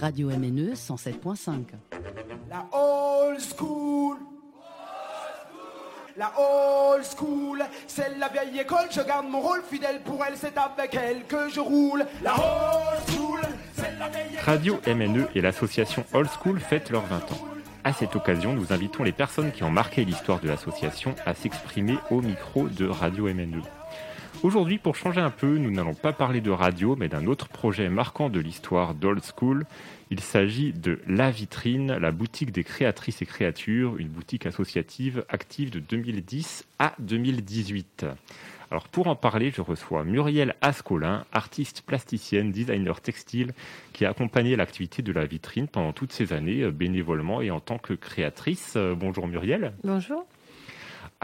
Radio MNE 107.5. La old school. La old school, c'est la vieille école, je garde mon rôle fidèle pour elle, c'est avec elle que je roule. La old school, c'est la vieille école. Radio MNE et l'association Old School fêtent leurs 20 ans. À cette occasion, nous invitons les personnes qui ont marqué l'histoire de l'association à s'exprimer au micro de Radio MNE. Aujourd'hui, pour changer un peu, nous n'allons pas parler de radio, mais d'un autre projet marquant de l'histoire d'Old School. Il s'agit de La Vitrine, la boutique des créatrices et créatures, une boutique associative active de 2010 à 2018. Alors pour en parler, je reçois Muriel Ascolin, artiste plasticienne, designer textile, qui a accompagné l'activité de La Vitrine pendant toutes ces années, euh, bénévolement et en tant que créatrice. Euh, Bonjour Muriel. Bonjour.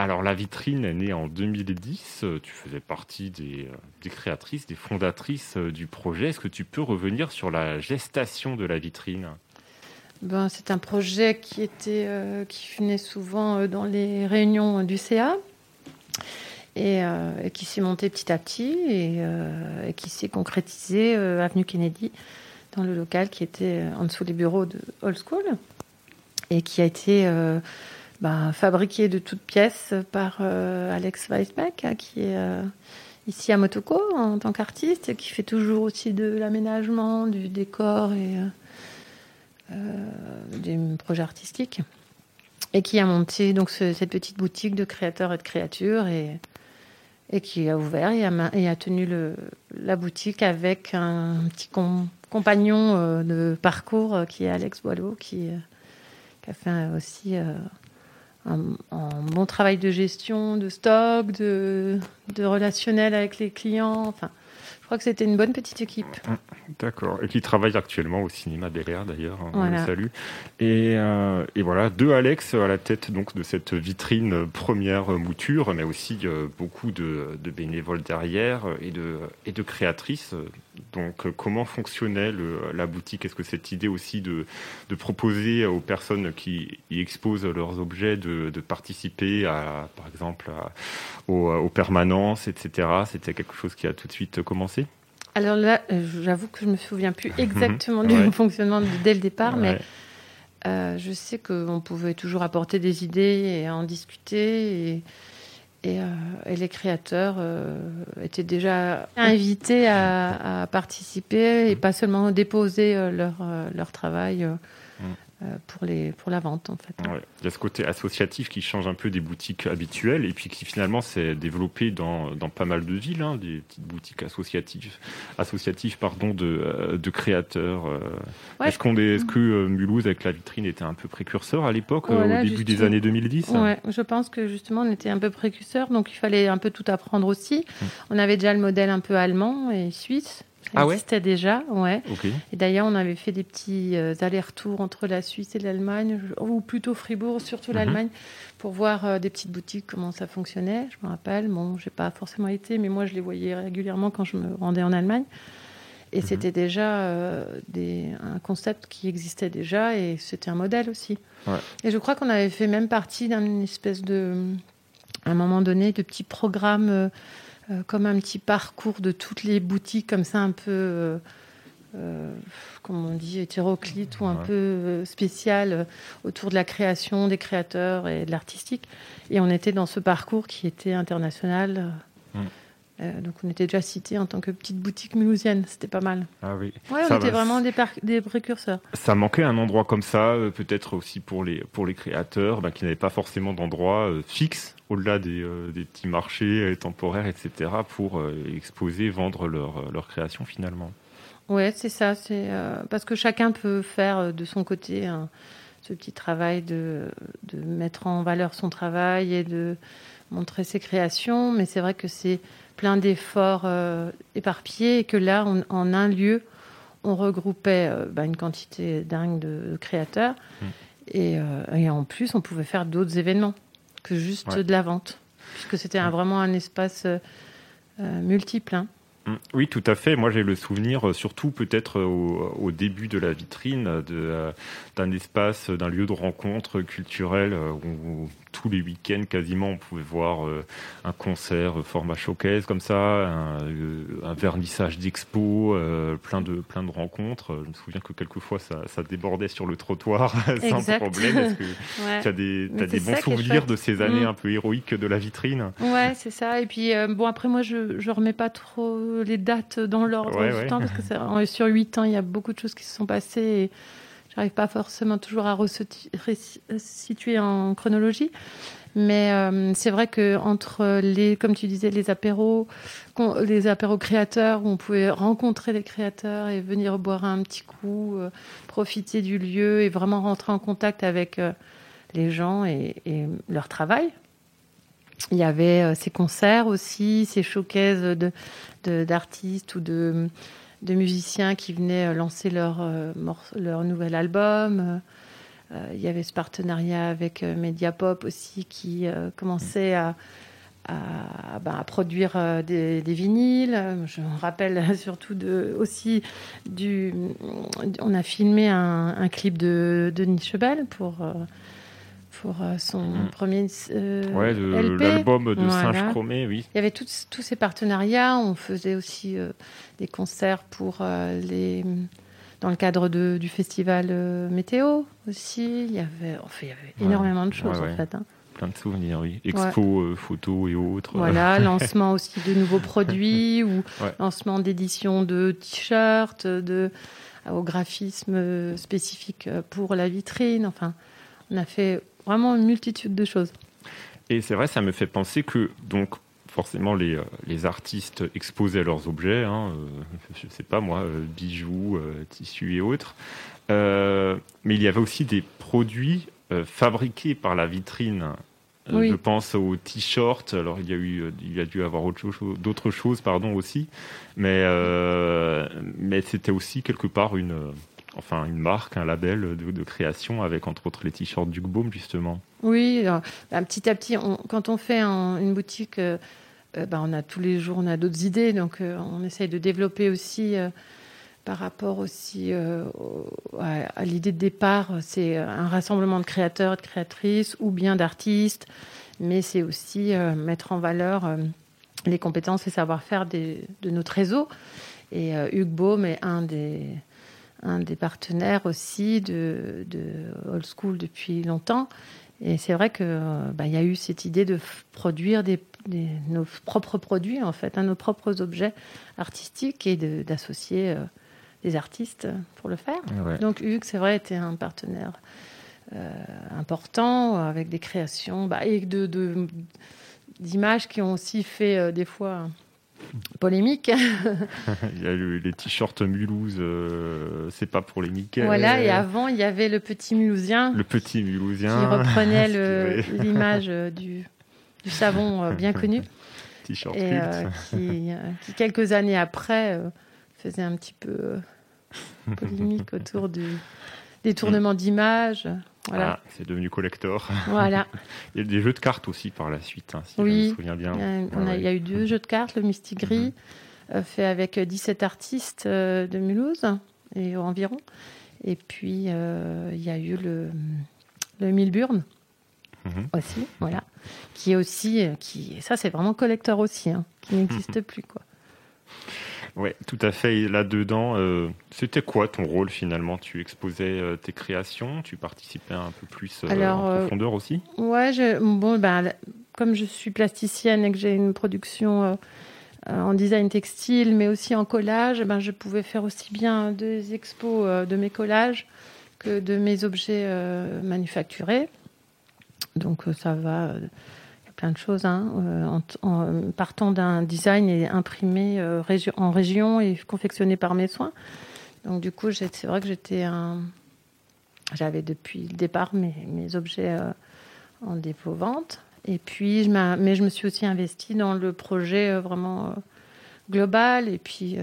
Alors la vitrine est née en 2010, Euh, tu faisais partie des, euh, créatrices, des fondatrices euh, du projet. Est-ce que tu peux revenir sur la gestation de la vitrine? Ben, c'est un projet qui était qui souvent dans les réunions du CA et, qui s'est monté petit à petit et, et qui s'est concrétisé avenue Kennedy dans le local qui était en dessous des bureaux de Old School et qui a été ben, fabriqué de toutes pièces par euh, Alex Weisbeck hein, qui est euh, ici à Motoko en tant qu'artiste qui fait toujours aussi de l'aménagement, du décor et euh, des projets artistiques. Et qui a monté donc ce- cette petite boutique de créateurs et de créatures et, et qui a ouvert et a, tenu la boutique avec un petit com- compagnon de parcours qui est Alex Boileau qui, a fait aussi un, un bon travail de gestion, de stock, de, de relationnel avec les clients. Enfin, crois que c'était une bonne petite équipe. D'accord. Et qui travaille actuellement au cinéma derrière d'ailleurs, hein, on Voilà. le salue. Et, euh, et voilà, deux Alex à la tête donc de cette vitrine première mouture, mais aussi euh, beaucoup de, de bénévoles derrière et de, et de créatrices. Donc comment fonctionnait le- la boutique? Est-ce que cette idée aussi de, de proposer aux personnes qui y exposent leurs objets de, de participer à, par exemple, à- aux, aux permanences, etc. C'était quelque chose qui a tout de suite commencé Alors là, euh, j'avoue que je me souviens plus exactement du Ouais. fonctionnement dès le départ, mais euh, je sais qu'on pouvait toujours apporter des idées et en discuter. Et, et, euh, et les créateurs euh, étaient déjà invités à, à participer et pas seulement déposer euh, leur, euh, leur travail euh, euh, pour, les, pour la vente, en fait. Ouais. Il y a ce côté associatif qui change un peu des boutiques habituelles et puis qui finalement s'est développé dans, dans pas mal de villes, hein, des petites boutiques associatives, associatives pardon, de, euh, de créateurs. euh. Ouais. Est-ce, qu'on est, est-ce que euh, Mulhouse avec la vitrine était un peu précurseur à l'époque, euh, Voilà, au début des années 2010 Ouais, je pense que justement on était un peu précurseur, donc il fallait un peu tout apprendre aussi. On avait déjà le modèle un peu allemand et suisse. Ça. Ah ouais existait déjà, ouais. Et d'ailleurs, on avait fait des petits euh, allers-retours entre la Suisse et l'Allemagne, ou plutôt Fribourg, surtout Mhm. l'Allemagne, pour voir euh, des petites boutiques comment ça fonctionnait. Je me rappelle, bon, j'ai pas forcément été, mais moi je les voyais régulièrement quand je me rendais en Allemagne. Et Mhm. c'était déjà euh, des, un concept qui existait déjà et c'était un modèle aussi. Ouais. Et je crois qu'on avait fait même partie d'une espèce de, à un moment donné, de petits programmes, comme un petit parcours de toutes les boutiques, comme ça, un peu, euh, euh, comment on dit, hétéroclite ou un Ouais. peu euh, spécial euh, autour de la création, des créateurs et de l'artistique. Et on était dans ce parcours qui était international. Euh, donc on était déjà cité en tant que petite boutique mulhousienne, c'était pas mal. Ah oui. Ouais, Ça on était vraiment des, précurseurs. Ça manquait un endroit comme ça, euh, peut-être aussi pour les, pour les créateurs bah, qui n'avaient pas forcément d'endroit euh, fixe, au-delà des, des petits marchés temporaires, etc., pour exposer, vendre leur, leur création finalement. Ouais, c'est ça. C'est parce que chacun peut faire de son côté un- ce petit travail de, de mettre en valeur son travail et de montrer ses créations. Mais c'est vrai que c'est plein d'efforts euh, éparpillés et que là, on- en un lieu, on regroupait euh, bah, une quantité dingue de, de créateurs Mm. et, euh, et en plus, on pouvait faire d'autres événements que juste Ouais. de la vente, puisque c'était un- vraiment un espace multiple. hein. Mm. Oui, tout à fait. Moi, j'ai le souvenir, euh, surtout peut-être euh, au, au début de la vitrine, euh, d'un espace, d'un lieu de rencontre culturel euh, où tous les week-ends quasiment, on pouvait voir un concert format showcase comme ça, un, vernissage d'expo, plein de plein de rencontres. Je me souviens que quelquefois ça, ça débordait sur le trottoir sans problème. Est-ce que tu as des, as des bons souvenirs de ces années mm. un peu héroïques de la vitrine? Ouais, c'est ça. Et puis bon après moi je je remets pas trop les dates dans l'ordre du temps parce que sur huit ans il y a beaucoup de choses qui se sont passées. Et, J'arrive pas forcément toujours à resituer en chronologie. Mais euh, c'est vrai que entre les, comme tu disais, les apéros, les apéros créateurs où on pouvait rencontrer les créateurs et venir boire un petit coup, euh, profiter du lieu et vraiment rentrer en contact avec euh, les gens et, et, leur travail. Il y avait ces concerts aussi, ces showcases d'artistes de, ou de de musiciens qui venaient euh, lancer leur, euh, leur nouvel album. Euh, il y avait ce partenariat avec Mediapop aussi qui commençait à, à, ben, produire des, vinyles. Je me rappelle surtout de, aussi du. On a filmé un, clip de Denis Chebel pour pour euh, son mm. premier euh, ouais, l'album de Singe Chromé, oui. Il y avait tous ces partenariats. On faisait aussi euh, des concerts pour les dans le cadre de, du festival météo aussi. Il y avait, enfin, il y avait énormément de choses en fait. Hein. Plein de souvenirs, oui. Expo, photos et autres. Voilà, lancement aussi de nouveaux produits ou lancement d'éditions de t-shirts, de au graphisme spécifique pour la vitrine. Enfin, on a fait vraiment une multitude de choses. Et c'est vrai, ça me fait penser que donc forcément les, euh, les artistes exposaient leurs objets, hein, euh, je ne sais pas moi, euh, bijoux, tissus et autres, mais il y avait aussi des produits fabriqués par la vitrine. Je pense aux t-shirts. Alors il y a eu, il y a dû avoir autre chose, d'autres choses, pardon aussi, mais mais c'était aussi quelque part une enfin une marque, un label de, création avec entre autres les t-shirts du justement. Oui, euh, bah, petit à petit, quand on fait une boutique, euh, euh, bah, on a tous les jours, on a d'autres idées, donc on essaye de développer aussi par rapport aussi à, l'idée de départ, c'est un rassemblement de créateurs de créatrices ou bien d'artistes, mais c'est aussi mettre en valeur les compétences et savoir-faire de notre réseau. Et Hugues Baume est un des un des partenaires aussi de, Old School depuis longtemps. Et c'est vrai qu'il bah, y a eu cette idée de produire des, nos propres produits, en fait, hein, nos propres objets artistiques et d'associer euh, des artistes pour le faire. Donc Hugues, c'est vrai, était un partenaire euh, important avec des créations bah, et d'images de, qui ont aussi fait euh, des fois polémique. il y a eu les t-shirts Mulhouse, euh, c'est pas pour les Mickey. Voilà, et avant, il y avait le petit Mulhousien. Le petit Mulhousien. Qui reprenait l'image euh, du, du, savon euh, bien connu. T-shirt Et qui, qui, quelques années après, faisait un petit peu polémique autour du détournement d'images. Ah, c'est devenu collector. Voilà. il y a des jeux de cartes aussi par la suite, hein, si oui. je me souviens bien. Il y a, eu deux jeux de cartes, le Mystic Gris, mhm. euh, fait avec 17 artistes euh, de Mulhouse et environ. Et puis, euh, il y a eu le, le Milburn mhm. aussi, voilà. Qui est aussi, qui, ça c'est vraiment collector aussi, hein, qui n'existe plus, quoi. Oui, tout à fait. là-dedans, euh, c'était quoi ton rôle finalement? Tu exposais euh, tes créations, tu participais un peu plus euh, en profondeur aussi? Ouais, bon, ben, comme je suis plasticienne et que j'ai une production en design textile, mais aussi en collage, ben, je pouvais faire aussi bien des expos de mes collages que de mes objets manufacturés. Donc ça va plein de choses, hein, euh, en, partant d'un design et imprimé euh, en région et confectionné par mes soins. Donc du coup, c'est vrai que j'étais un... J'avais depuis le départ mes, mes objets euh, en dépôt-vente. Et puis, je mais je me suis aussi investie dans le projet vraiment global et puis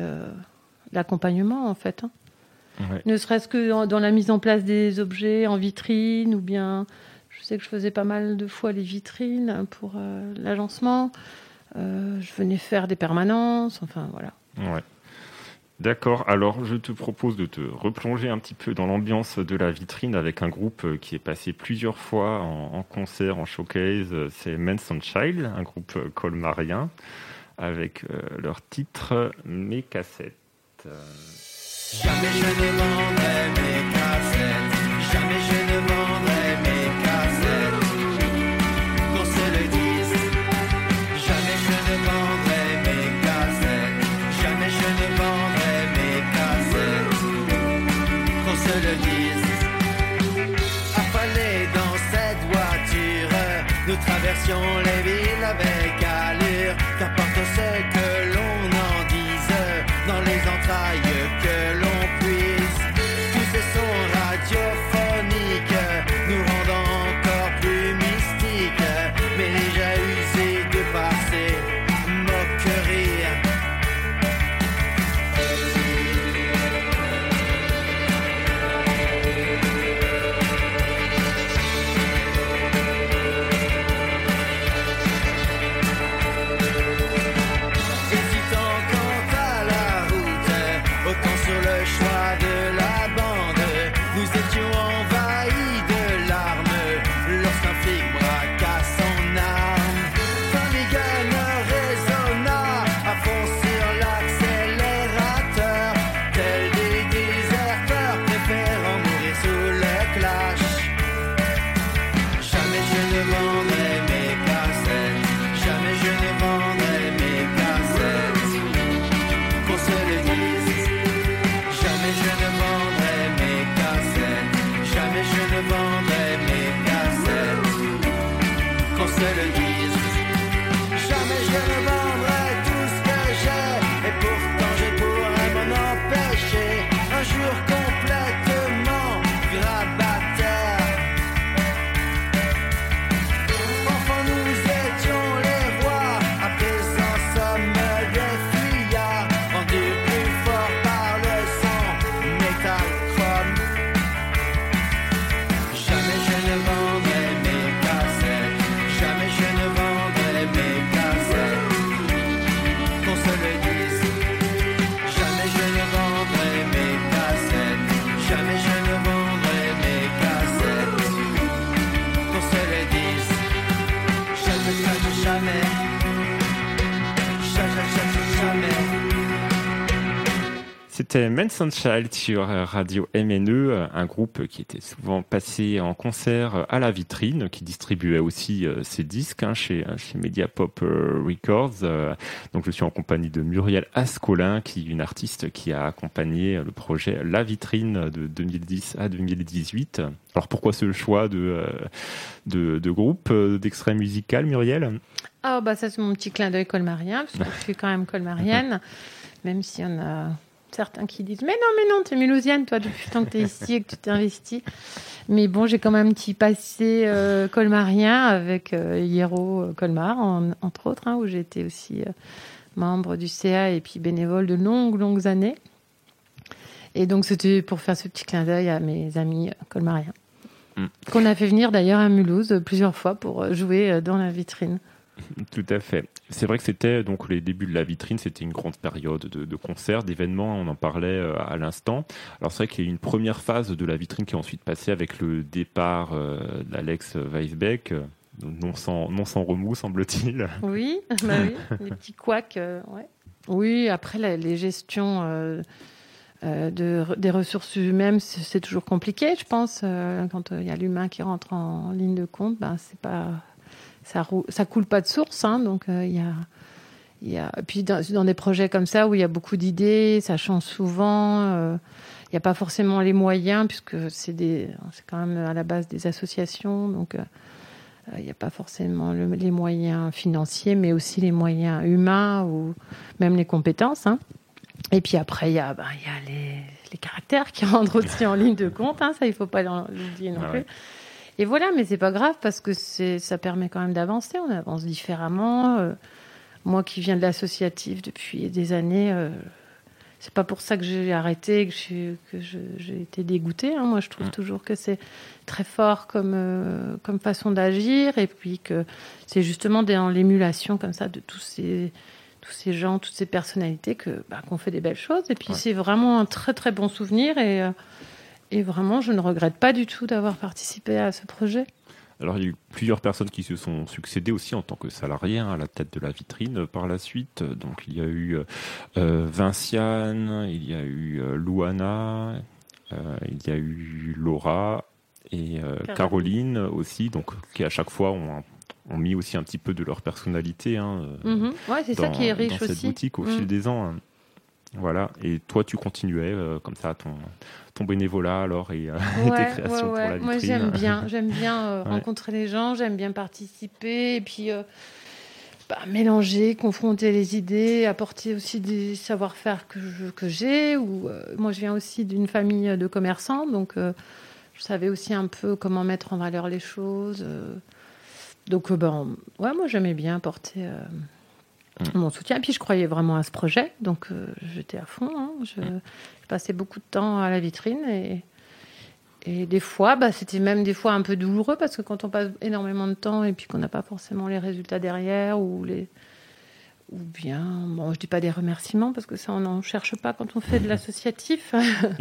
l'accompagnement, en fait. Hein. Ne serait-ce que dans, dans, la mise en place des objets en vitrine ou bien je sais que je faisais pas mal de fois les vitrines pour euh, l'agencement. Euh, je venais faire des permanences, enfin voilà. Ouais. D'accord, alors je te propose de te replonger un petit peu dans l'ambiance de la vitrine avec un groupe euh, qui est passé plusieurs fois en, concert, en showcase, c'est Manson Child, un groupe colmarien, avec euh, leur titre Mes cassettes. Jamais je ne mes cassettes, les villes avec allure, qu'importe ce que C'était Manson Child sur Radio MNE, un groupe qui était souvent passé en concert à la vitrine, qui distribuait aussi euh, ses disques hein, chez, chez Mediapop euh, Records. Euh, Donc je suis en compagnie de Muriel Ascolin, qui est une artiste qui a accompagné le projet La Vitrine de 2010 à 2018. Alors pourquoi ce choix de, euh, de, de groupe, euh, d'extrait musical, Muriel? Ah, bah ça, c'est mon petit clin d'œil colmarien, parce que je suis quand même colmarienne, même s'il y en a certains qui disent Mais non, mais non, t'es mulhousienne, toi, depuis le temps que t'es ici et que tu t'es investi. Mais bon, j'ai quand même un petit passé euh, colmarien avec euh, Hiero euh, Colmar, en- entre autres, hein, où j'ai été aussi euh, membre du CA et puis bénévole de longues, longues années. Et donc, c'était pour faire ce petit clin d'œil à mes amis colmariens. Mm. Qu'on a fait venir d'ailleurs à Mulhouse plusieurs fois pour jouer dans la vitrine. Tout à fait. C'est vrai que c'était donc les débuts de la vitrine, c'était une grande période de, de concerts, d'événements, on en parlait euh, à l'instant. Alors c'est vrai qu'il y a eu une première phase de la vitrine qui est ensuite passée avec le départ euh, d'Alex Weisbeck, euh, non sans, non sans remous semble-t-il. Oui, bah oui, les petits couacs. euh, ouais. Oui, après la- les gestions euh, euh, de, des ressources humaines, c'est toujours compliqué, je pense. euh, quand euh, il y a l'humain qui rentre en, ligne de compte, ben c'est pas ça, roule- ça coule pas de source, hein, donc euh, il y a il y a et puis dans, dans des projets comme ça où il y a beaucoup d'idées, ça change souvent. euh, il n'y a pas forcément les moyens puisque c'est des c'est quand même à la base des associations, donc. euh, euh, Il n'y a pas forcément le- les moyens financiers, mais aussi les moyens humains ou même les compétences. hein. Et puis après, il y a, y a les, les caractères qui rentrent aussi en ligne de compte. hein. Ça, il ne faut pas l'oublier non Ah plus. Et voilà, mais c'est pas grave parce que ça permet quand même d'avancer. On avance différemment. Euh, moi qui viens de l'associatif depuis des années, euh, c'est pas pour ça que j'ai arrêté, que, j'ai été dégoûtée. hein. Moi, je trouve Mm. toujours que c'est très fort comme, euh, comme façon d'agir et puis que c'est justement dans l'émulation comme ça de tous ces, tous ces gens, toutes ces personnalités que bah, qu'on fait des belles choses. Et puis c'est vraiment un très très bon souvenir et euh, et vraiment je ne regrette pas du tout d'avoir participé à ce projet. Alors, il y a eu plusieurs personnes qui se sont succédées aussi en tant que salariés hein, à la tête de la vitrine euh, par la suite. Donc, il y a eu euh, Vinciane, il y a eu euh, Louana, euh, il y a eu Laura et euh, Caroline. Caroline aussi, donc qui à chaque fois ont, ont mis aussi un petit peu de leur personnalité hein, euh, Mhm. Ouais, c'est ça dans, qui est dans riche cette aussi. boutique au Mm. fil des ans. hein. Voilà, et toi tu continuais euh, comme ça ton, ton bénévolat alors et euh, Ouais, tes créations ouais, pour la vitrine. Moi, j'aime bien, j'aime bien euh, rencontrer les gens, j'aime bien participer, et puis bah, mélanger, confronter les idées, apporter aussi des savoir-faire que je- que j'ai. Ou moi, je viens aussi d'une famille de commerçants, donc je savais aussi un peu comment mettre en valeur les choses. donc, ben, ouais, moi, j'aimais bien apporter. Mm. Mon soutien. Et puis je croyais vraiment à ce projet, donc euh, j'étais à fond. hein. Je, Mm. je passais beaucoup de temps à la vitrine et, et des fois, bah, c'était même des fois un peu douloureux parce que quand on passe énormément de temps et puis qu'on n'a pas forcément les résultats derrière ou les ou bien, bon, je dis pas des remerciements parce que ça on n'en cherche pas quand on fait de l'associatif,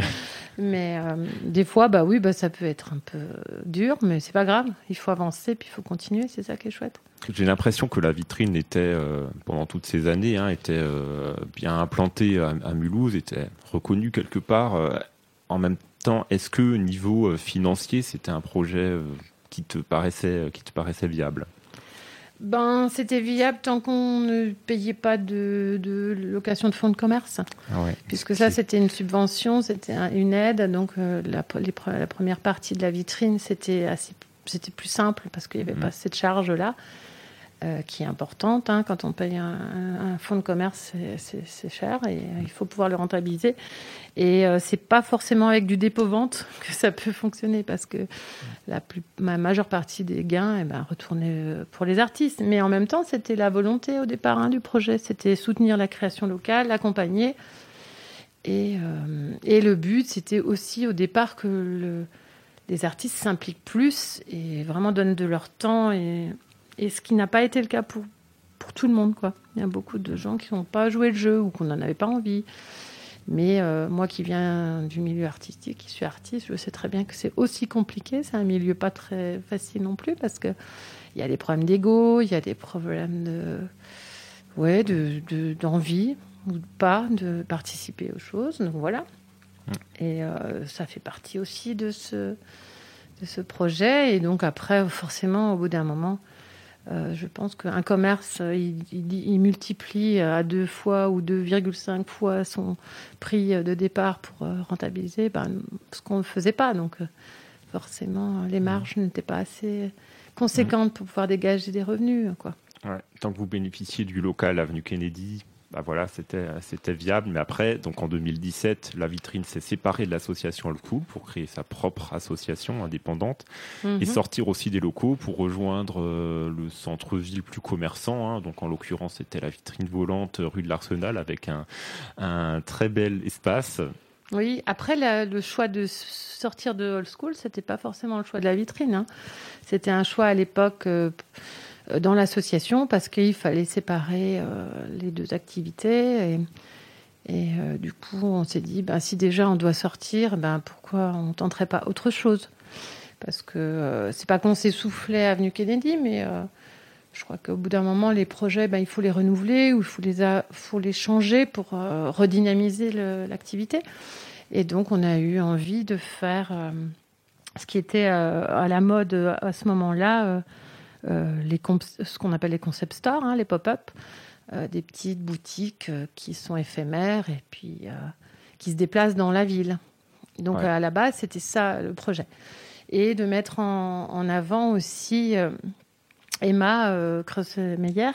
mais euh, des fois, bah oui, bah ça peut être un peu dur, mais c'est pas grave. Il faut avancer puis il faut continuer, c'est ça qui est chouette. J'ai l'impression que la vitrine était, euh, pendant toutes ces années, hein, était euh, bien implantée à, à Mulhouse, était reconnue quelque part. en même temps, est-ce que niveau financier, c'était un projet qui te paraissait, qui te paraissait viable? Ben, c'était viable tant qu'on ne payait pas de, de location de fonds de commerce. Puisque ça, c'était une subvention, c'était un- une aide. Donc, euh, la, les pre- la première partie de la vitrine, c'était assez, c'était plus simple parce qu'il n'y avait Mhm. pas cette charge-là, euh, qui est importante. hein. Quand on paye un, fonds de commerce, c'est- cher et euh, il faut pouvoir le rentabiliser. Et euh, c'est pas forcément avec du dépôt-vente que ça peut fonctionner parce que la plus, ma majeure partie des gains eh ben, retournaient euh, pour les artistes. Mais en même temps, c'était la volonté au départ hein, du projet. C'était soutenir la création locale, l'accompagner. Et, et le but, c'était aussi au départ que le- les artistes s'impliquent plus et vraiment donnent de leur temps. Et, et ce qui n'a pas été le cas pour, pour tout le monde. Quoi. Il y a beaucoup de gens qui n'ont pas joué le jeu ou qu'on n'en avait pas envie. Mais euh, moi qui viens du milieu artistique, qui suis artiste, je sais très bien que c'est aussi compliqué. C'est un milieu pas très facile non plus parce que il y a des problèmes d'ego, il y a des problèmes de, ouais, de, de- d'envie ou de pas de participer aux choses. Donc voilà. Et euh, ça fait partie aussi de ce, de ce projet. Et donc après, forcément, au bout d'un moment, euh, je pense qu'un commerce, euh, il, il- il multiplie à deux fois ou 2,5 fois son prix de départ pour euh, rentabiliser ben, ce qu'on ne faisait pas. Donc euh, forcément, les marges n'étaient pas assez conséquentes pour pouvoir dégager des revenus. Quoi. Ouais. Tant que vous bénéficiez du local avenue Kennedy, bah voilà, c'était c'était viable. Mais après, donc en 2017, la vitrine s'est séparée de l'association All Cool pour créer sa propre association indépendante et Mhm. sortir aussi des locaux pour rejoindre euh, le centre-ville plus commerçant. hein. Donc en l'occurrence, c'était la vitrine volante euh, rue de l'Arsenal avec un, un très bel espace. Oui, après la- le choix de sortir de old school, c'était pas forcément le choix de la vitrine. hein. C'était un choix à l'époque euh, euh, dans l'association parce qu'il fallait séparer euh, les deux activités. Et, euh, du coup, on s'est dit, ben, si déjà on doit sortir, ben, pourquoi on tenterait pas autre chose? Parce que euh, c'est pas qu'on s'essoufflait avenue Kennedy, mais euh, je crois qu'au bout d'un moment, les projets, ben, il faut les renouveler ou il faut les, changer pour euh, redynamiser l'activité. Et donc, on a eu envie de faire euh, ce qui était euh, à la mode euh, à ce moment-là, euh, euh, les comp- ce qu'on appelle les concept stores, hein, les pop-up, euh, des petites boutiques euh, qui sont éphémères et puis euh, qui se déplacent dans la ville. Donc, Ouais. à la base, c'était ça le projet. Et de mettre en, en avant aussi euh, Emma euh,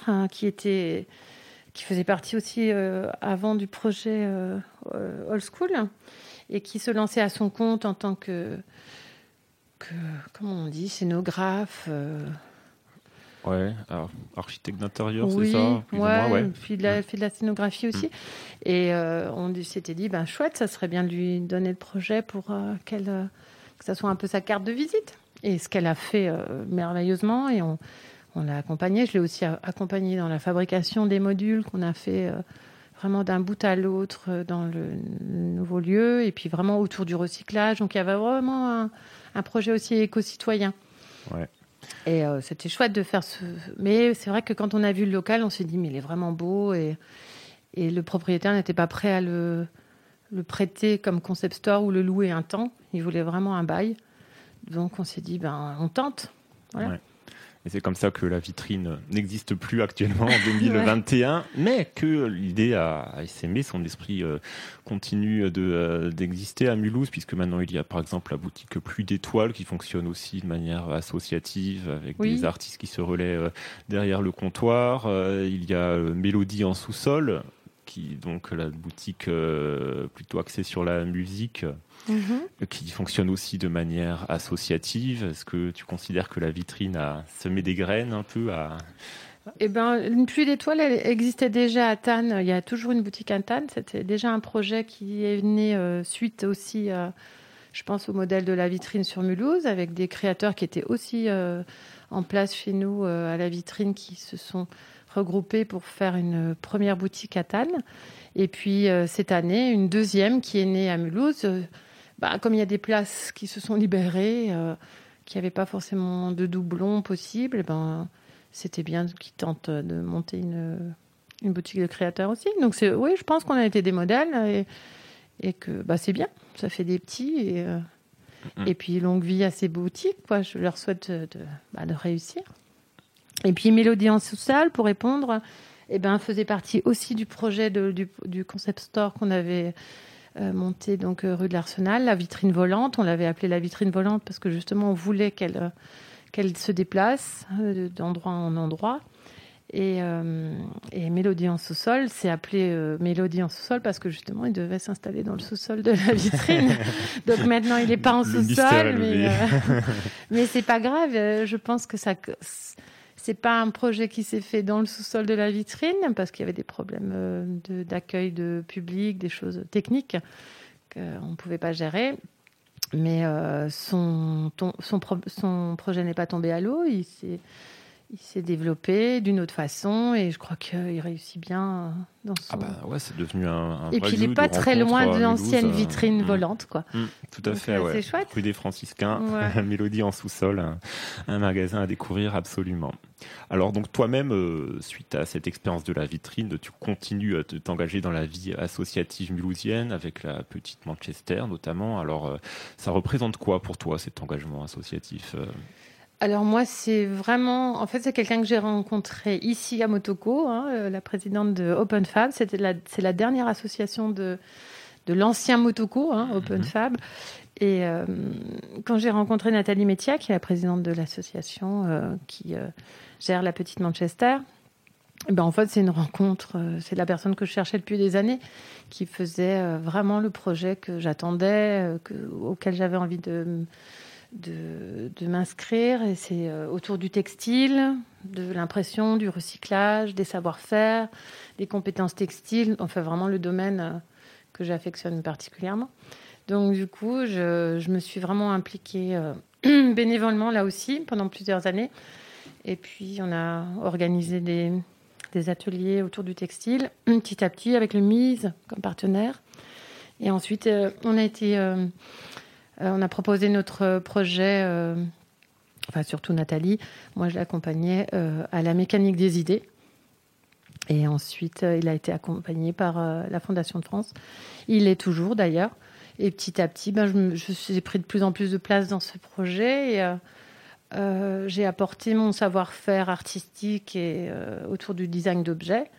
hein, qui était qui faisait partie aussi euh, avant du projet euh, euh, Old School et qui se lançait à son compte en tant que, que comment on dit, scénographe. Ouais, alors, architecte d'intérieur, oui, c'est ça plus ou ouais, moins, ouais. puis de la, fait de la scénographie aussi. Et euh, on s'était dit, ben chouette, ça serait bien de lui donner le projet pour euh, qu'elle, euh, que ça soit un peu sa carte de visite. Et ce qu'elle a fait merveilleusement. Et on, on l'a accompagné. Je l'ai aussi a- accompagné dans la fabrication des modules qu'on a fait vraiment d'un bout à l'autre dans le nouveau lieu et puis vraiment autour du recyclage. Donc il y avait vraiment un, un projet aussi éco-citoyen. Ouais. Et euh, c'était chouette de faire ce. Mais c'est vrai que quand on a vu le local, on s'est dit, mais il est vraiment beau. Et, et le propriétaire n'était pas prêt à le, le prêter comme concept store ou le louer un temps. Il voulait vraiment un bail. Donc on s'est dit, ben, on tente. Et c'est comme ça que la vitrine n'existe plus actuellement en 2021, mais que l'idée a, essaimé, son esprit euh, continue de, euh, d'exister à Mulhouse, puisque maintenant il y a par exemple la boutique Pluie d'étoiles qui fonctionne aussi de manière associative avec Oui. des artistes qui se relaient euh, derrière le comptoir. Il y a Mélodie en sous-sol, qui donc la boutique euh, plutôt axée sur la musique Mhm. qui fonctionne aussi de manière associative. Est-ce que tu considères que la vitrine a semé des graines un peu à... Eh ben, une pluie d'étoiles, existait déjà à Tannes. Il y a toujours une boutique à Tannes. C'était déjà un projet qui est né euh, suite aussi, euh, je pense, au modèle de la vitrine sur Mulhouse, avec des créateurs qui étaient aussi euh, en place chez nous à la vitrine, qui se sont regroupés pour faire une première boutique à Tannes. Et puis euh, cette année, une deuxième qui est née à Mulhouse. Euh, bah, comme il y a des places qui se sont libérées, euh, qui n'avaient pas forcément de doublons possibles, ben c'était bien qu'ils tentent de monter une, une boutique de créateurs aussi. Donc, c'est, oui, je pense qu'on a été des modèles et, et que bah, c'est bien. Ça fait des petits. Et, Mhm. et puis, longue vie à ces boutiques. Quoi. Je leur souhaite de, de, bah, de réussir. Et puis, Mélodie en sous-sol, pour répondre, eh ben, faisait partie aussi du projet de- du, du concept store qu'on avait euh, monté donc, euh, rue de l'Arsenal, la vitrine volante. On l'avait appelée la vitrine volante parce que justement, on voulait qu'elle. euh, qu'elle se déplace euh, d'endroit en endroit. Et, et Mélodie en sous-sol, c'est appelé Mélodie en sous-sol parce que justement, il devait s'installer dans le sous-sol de la vitrine. Donc maintenant, il n'est pas en sous-sol, mais, mais c'est pas grave. Je pense que ça, c'est pas un projet qui s'est fait dans le sous-sol de la vitrine parce qu'il y avait des problèmes euh, d'accueil de public, des choses techniques qu'on ne pouvait pas gérer. Mais euh, son, projet n'est pas tombé à l'eau. Il s'est développé d'une autre façon et je crois qu'il réussit bien euh, dans son. Ah bah ouais, c'est devenu un, un et puis il n'est pas très loin de Mulhouse, l'ancienne euh, vitrine mm, volante, quoi. mm, tout à Donc, fait, euh, ouais. c'est chouette. Rue des Franciscains, Ouais. Mélodie en sous-sol, un, un magasin à découvrir absolument. Alors donc toi-même, euh, suite à cette expérience de la vitrine, tu continues à te- t'engager dans la vie associative mulhousienne avec la petite Manchester notamment. Alors euh, ça représente quoi pour toi cet engagement associatif euh? Alors moi, c'est vraiment, en fait, c'est quelqu'un que j'ai rencontré ici à Motoko, hein, euh, la présidente de Open Fab. C'était la, c'est la dernière association de de l'ancien Motoko, hein, Open Fab. Et euh, quand j'ai rencontré Nathalie Métia, qui est la présidente de l'association euh, qui euh, gère la petite Manchester, eh ben en fait, c'est une rencontre. c'est la personne que je cherchais depuis des années, qui faisait vraiment le projet que j'attendais, que- auquel j'avais envie de, de, m'inscrire. Et c'est euh, autour du textile, de l'impression, du recyclage, des savoir-faire, des compétences textiles. Enfin, vraiment le domaine euh, que j'affectionne particulièrement. Donc, du coup, je, je me suis vraiment impliquée euh, bénévolement là aussi pendant plusieurs années. Et puis, on a organisé des, des ateliers autour du textile, petit à petit, avec le MISE comme partenaire. Et ensuite, on a été, on a proposé notre projet, euh, enfin surtout Nathalie. Moi, je l'accompagnais euh, à la mécanique des idées. Et ensuite, euh, il a été accompagné par euh, la Fondation de France. Il est toujours d'ailleurs. Et petit à petit, ben, je, je suis- j'ai pris de plus en plus de place dans ce projet. Et, euh, euh, j'ai apporté mon savoir-faire artistique euh, autour du design d'objets.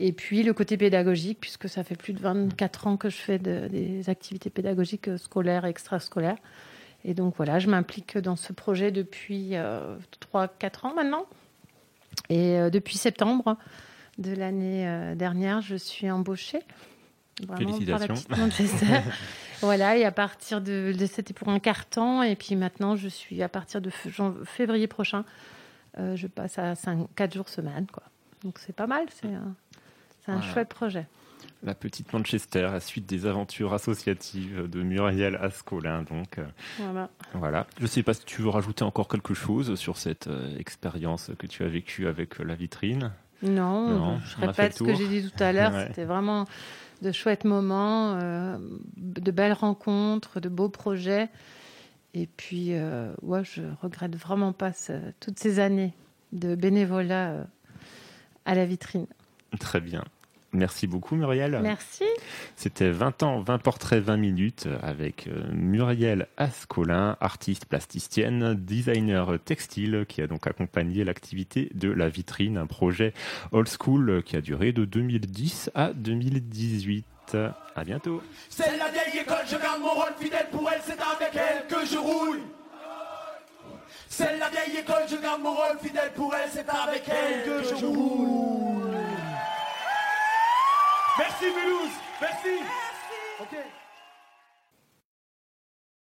Et puis le côté pédagogique, puisque ça fait plus de 24 ans que je fais de- des activités pédagogiques euh, scolaires et extrascolaires. Et donc voilà, je m'implique dans ce projet depuis euh, 3-4 ans maintenant. Et euh, depuis septembre de l'année euh, dernière, je suis embauchée. Vraiment par la Félicitations. voilà, et à partir de, de- c'était pour un carton, et puis maintenant je suis à partir de février prochain, je passe à 5, 4 jours semaine, quoi. Donc c'est pas mal, c'est un, c'est un Voilà. chouette projet. La petite Manchester, à suite des aventures associatives de Muriel Ascolin. Donc, euh, Voilà. voilà. Je ne sais pas si tu veux rajouter encore quelque chose sur cette euh, expérience que tu as vécue avec euh, la vitrine. Non, Non, je répète ce que j'ai dit tout à l'heure. Ouais. C'était vraiment de chouettes moments, euh, de belles rencontres, de beaux projets. Et puis, euh, ouais, je regrette vraiment pas ce- toutes ces années de bénévolat à la vitrine. Très bien. Merci beaucoup Muriel. Merci. C'était 20 ans, 20 portraits, 20 minutes avec euh, Muriel Ascolin, artiste plasticienne, designer textile, qui a donc accompagné l'activité de la vitrine, un projet old school qui a duré de 2010 à 2018. À bientôt. C'est la vieille école, je garde mon rôle fidèle pour elle, c'est avec elle que je roule. C'est la vieille école, je garde mon rôle fidèle pour elle, c'est avec elle que je roule. Merci Mulhouse, merci.